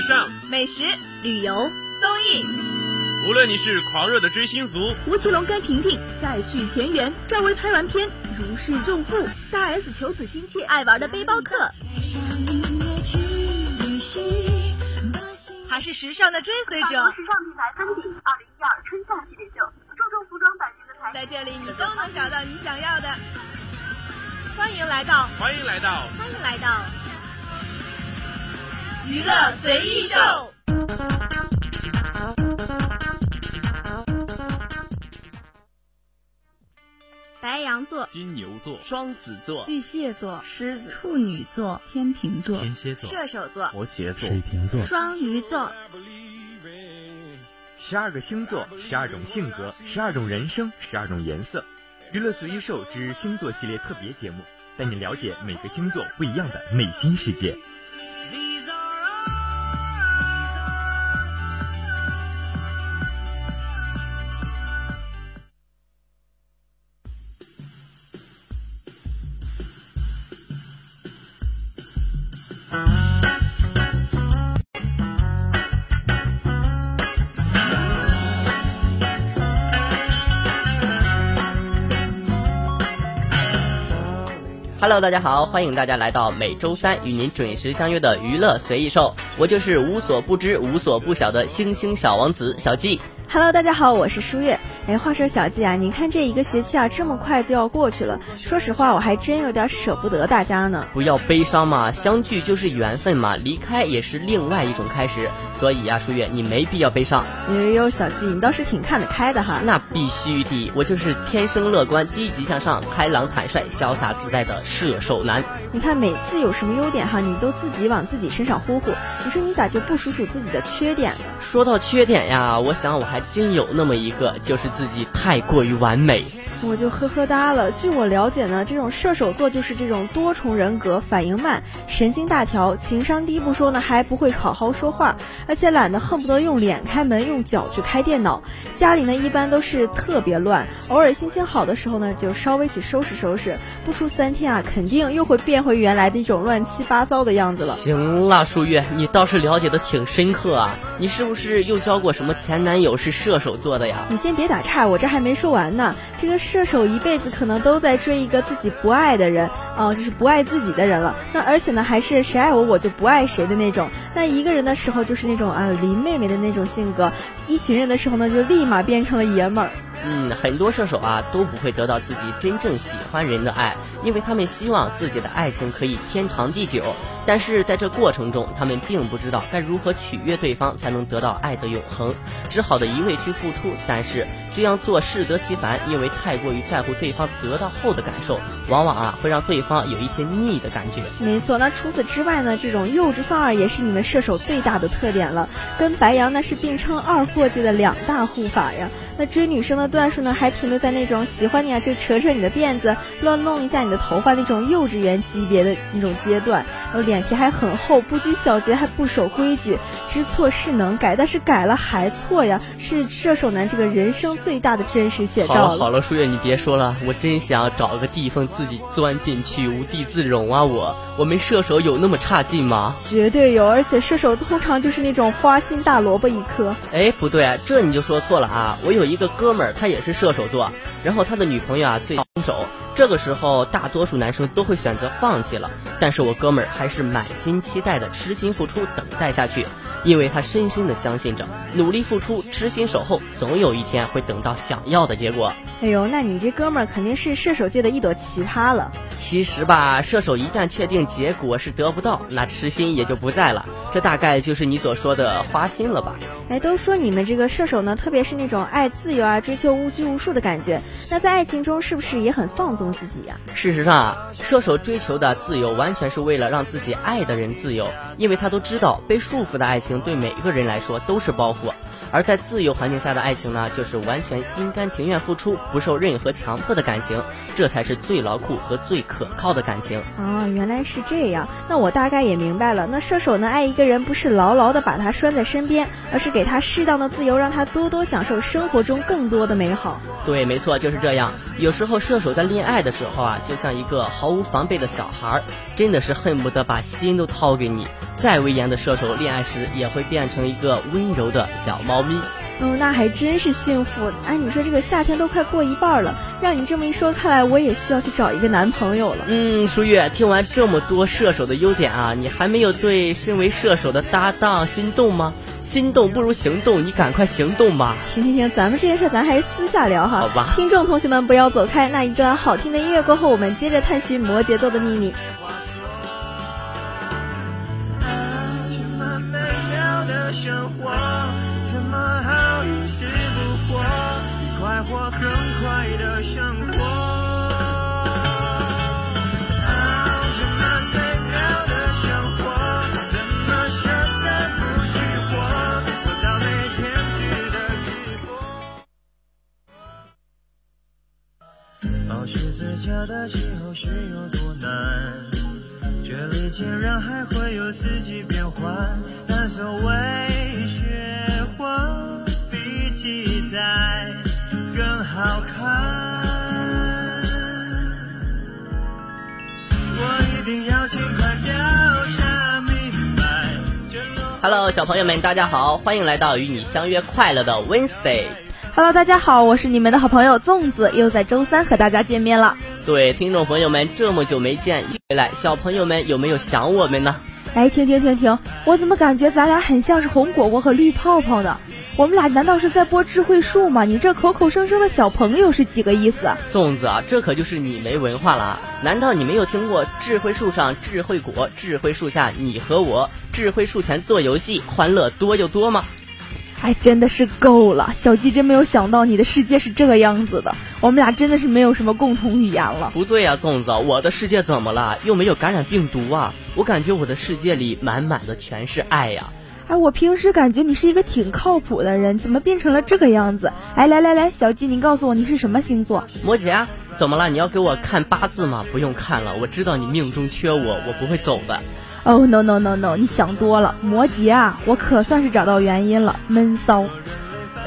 时尚、美食、旅游、综艺，无论你是狂热的追星族，吴奇隆跟婷婷再续前缘，赵薇拍完片如释重负，大 S 求子心切，爱玩的背包客，还是时尚的追随者。时尚品牌芬迪二零一二春夏系列秀，注重服装版型的材在这里，你都能找到你想要的。欢迎来到，欢迎来到，欢迎来到娱乐随意秀。白羊座、金牛座、双子座、巨蟹座、狮子、处女座、天秤座、天蝎座、射手座、摩羯座、水瓶座、双鱼座。十二个星座，十二种性格，十二种人生，十二种颜色。娱乐随意兽之星座系列特别节目，带你了解每个星座不一样的内心世界。Hello，大家好，欢迎大家来到每周三与您准时相约的娱乐随意兽，我就是无所不知、无所不晓的星星小王子小季。Hello，大家好，我是舒月。哎，话说小季啊，你看这一个学期啊，这么快就要过去了。说实话，我还真有点舍不得大家呢。不要悲伤嘛，相聚就是缘分嘛，离开也是另外一种开始。所以呀、舒月，你没必要悲伤。哎呦呦，小季，你倒是挺看得开的哈。那必须的，我就是天生乐观、积极向上、开朗坦率、潇洒自在的射手男。你看每次有什么优点哈，你都自己往自己身上呼呼。你说你咋就不数数自己的缺点呢？说到缺点呀，我想我还真有那么一个，就是自己太过于完美。我就呵呵哒了。据我了解呢，这种射手座就是这种多重人格，反应慢，神经大条，情商低不说呢，还不会好好说话，而且懒得恨不得用脸开门，用脚去开电脑。家里呢一般都是特别乱，偶尔心情好的时候呢，就稍微去收拾收拾，不出三天啊，肯定又会变回原来的一种乱七八糟的样子了。行了，舒月，你倒是了解的挺深刻啊！你是不是又交过什么前男友是射手座的呀？你先别打岔，我这还没说完呢。这个射手一辈子可能都在追一个自己不爱的人，哦、就是不爱自己的人了。那而且呢，还是谁爱我我就不爱谁的那种。那一个人的时候就是那种啊林妹妹的那种性格，一群人的时候呢就立马变成了爷们儿。嗯，很多射手啊都不会得到自己真正喜欢人的爱，因为他们希望自己的爱情可以天长地久。但是在这过程中，他们并不知道该如何取悦对方才能得到爱的永恒，只好的一味去付出。但是这样做适得其反，因为太过于在乎对方得到后的感受，往往啊会让对方有一些腻的感觉。没错，那除此之外呢，这种幼稚范儿也是你们射手最大的特点了，跟白羊那是并称二货界的两大护法呀。那追女生的段数呢，还停留在那种喜欢你啊就扯扯你的辫子，乱弄一下你的头发那种幼稚园级别的那种阶段，然后脸皮还很厚，不拘小节，还不守规矩，知错是能改，但是改了还错呀，是射手男这个人生最大的真实写照好了好了，舒月，你别说了，我真想找个地缝自己钻进去，无地自容啊！我我们射手有那么差劲吗？绝对有，而且射手通常就是那种花心大萝卜一颗。哎，不对，这你就说错了啊！我有一个哥们儿，他也是射手座，然后他的女朋友啊最分手，这个时候大多数男生都会选择放弃了，但是我哥们儿还是满心期待的痴心付出，等待下去，因为他深深的相信着，努力付出，痴心守候，总有一天会等到想要的结果。哎呦，那你这哥们儿肯定是射手界的一朵奇葩了。其实吧，射手一旦确定结果是得不到，那痴心也就不在了，这大概就是你所说的花心了吧？哎，都说你们这个射手呢，特别是那种爱自由啊、追求无拘无束的感觉，那在爱情中是不是也很放纵自己呀、事实上啊，射手追求的自由完完全是为了让自己爱的人自由，因为他都知道被束缚的爱情对每一个人来说都是包袱，而在自由环境下的爱情呢，就是完全心甘情愿付出，不受任何强迫的感情，这才是最牢固和最可靠的感情。哦，原来是这样，那我大概也明白了。那射手呢，爱一个人不是牢牢的把他拴在身边，而是给他适当的自由，让他多多享受生活中更多的美好。对，没错，就是这样。有时候射手在恋爱的时候啊，就像一个毫无防备的小孩儿，真的是恨不得把心都掏给你。再威严的射手，恋爱时也会变成一个温柔的小猫咪。哦，那还真是幸福。哎，你说这个夏天都快过一半了，让你这么一说，看来我也需要去找一个男朋友了。嗯，舒月，听完这么多射手的优点啊，你还没有对身为射手的搭档心动吗？心动不如行动，你赶快行动吧！停停停，咱们这件事咱还是私下聊哈。好吧。听众同学们不要走开，那一段好听的音乐过后，我们接着探寻摩羯座的秘密。竟然还会有四季变换，但所谓雪花比记载。更好看。我一定要尽快调查明白。Hello，小朋友们，大家好，欢迎来到与你相约快乐的 Wednesday。Hello，大家好，我是你们的好朋友粽子，又在周三和大家见面了。对，听众朋友们，这么久没见，回来，小朋友们有没有想我们呢？哎，停停停停，我怎么感觉咱俩很像是红果果和绿泡泡呢？我们俩难道是在播智慧树吗？你这口口声声的小朋友是几个意思？粽子啊，这可就是你没文化了。难道你没有听过智慧树上智慧果，智慧树下你和我，智慧树前做游戏，欢乐多又多吗？哎，真的是够了！小鸡真没有想到你的世界是这个样子的。我们俩真的是没有什么共同语言了。不对呀，粽子，我的世界怎么了？又没有感染病毒啊！我感觉我的世界里满满的全是爱呀。哎，我平时感觉你是一个挺靠谱的人，怎么变成了这个样子？哎，来来来，小鸡，你告诉我你是什么星座？摩羯。怎么了？你要给我看八字吗？不用看了，我知道你命中缺我，我不会走的。哦，no no no no，你想多了。摩羯啊，我可算是找到原因了，闷骚。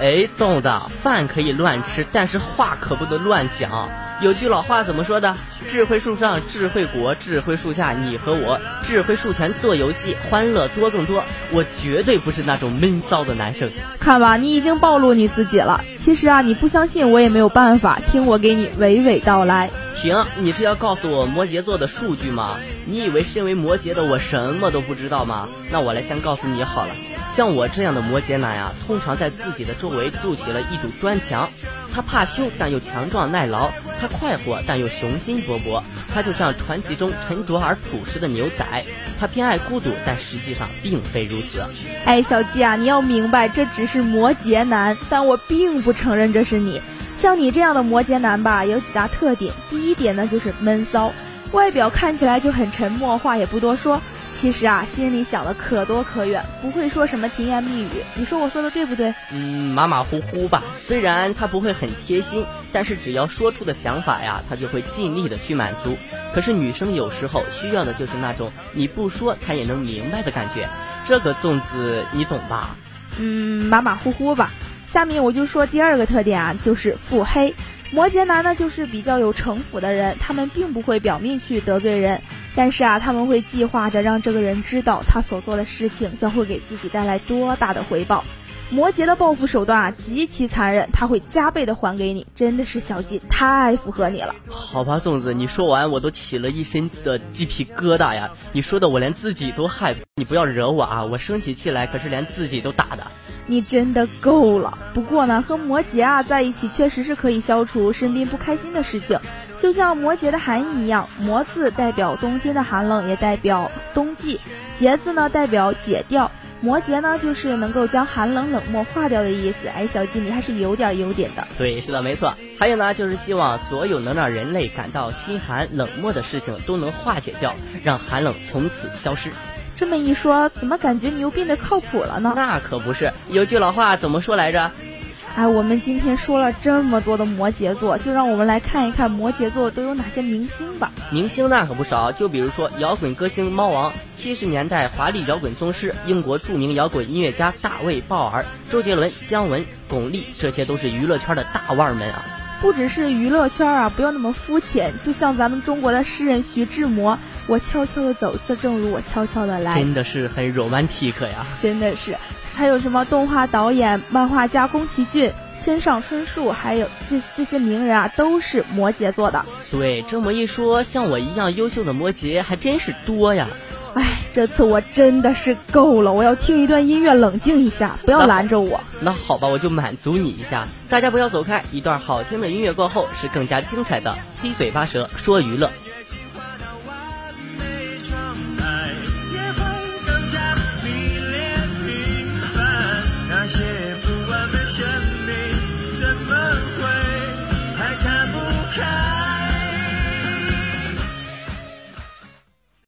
哎，粽子，饭可以乱吃，但是话可不能乱讲。有句老话怎么说的？智慧树上智慧果，智慧树下你和我，智慧树前做游戏，欢乐多更多。我绝对不是那种闷骚的男生。看吧，你已经暴露你自己了。其实啊，你不相信我也没有办法，听我给你娓娓道来。停，你是要告诉我摩羯座的数据吗？你以为身为摩羯的我什么都不知道吗？那我来先告诉你好了。像我这样的摩羯男呀，通常在自己的周围筑起了一堵砖墙。他怕羞，但又强壮耐劳；他快活，但又雄心勃勃。他就像传奇中沉着而朴实的牛仔。他偏爱孤独，但实际上并非如此。哎，小鸡啊，你要明白，这只是摩羯男，但我并不承认这是你。像你这样的摩羯男吧，有几大特点。第一点呢，就是闷骚，外表看起来就很沉默，话也不多说。其实啊，心里想的可多可远，不会说什么甜言蜜语。你说我说的对不对？嗯，马马虎虎吧。虽然他不会很贴心，但是只要说出的想法呀，他就会尽力的去满足。可是女生有时候需要的就是那种你不说她也能明白的感觉。这个粽子你懂吧？嗯，马马虎虎吧。下面我就说第二个特点啊，就是腹黑。摩羯男呢，就是比较有城府的人，他们并不会表面去得罪人，但是啊，他们会计划着让这个人知道他所做的事情将会给自己带来多大的回报。摩羯的报复手段啊极其残忍，他会加倍的还给你，真的是小鸡太符合你了。好吧，粽子，你说完我都起了一身的鸡皮疙瘩呀！你说的我连自己都害怕，你不要惹我啊！我生起气来可是连自己都打的。你真的够了。不过呢，和摩羯啊在一起确实是可以消除身边不开心的事情，就像摩羯的含义一样，摩字代表冬天的寒冷，也代表冬季；节字呢代表解掉。摩羯呢，就是能够将寒冷冷漠化掉的意思。哎，小鸡，你还是有点优点的。对，是的，没错。还有呢，就是希望所有能让人类感到心寒冷漠的事情都能化解掉，让寒冷从此消失。这么一说，怎么感觉你又变得靠谱了呢？那可不是，有句老话怎么说来着？哎，我们今天说了这么多的摩羯座，就让我们来看一看摩羯座都有哪些明星吧。明星那可不少，就比如说摇滚歌星猫王，七十年代华丽摇滚宗师，英国著名摇滚音乐家大卫鲍尔，周杰伦、姜文、巩俐，这些都是娱乐圈的大腕们啊。不只是娱乐圈啊，不要那么肤浅。就像咱们中国的诗人徐志摩，我悄悄的走，这正如我悄悄的来。真的是很 romantic 呀！真的是，还有什么动画导演、漫画家宫崎骏、村上春树，还有这这些名人啊，都是摩羯座的。对，这么一说，像我一样优秀的摩羯还真是多呀。哎，这次我真的是够了，我要听一段音乐冷静一下，不要拦着我。那好吧，我就满足你一下。大家不要走开，一段好听的音乐过后是更加精彩的七嘴八舌说娱乐。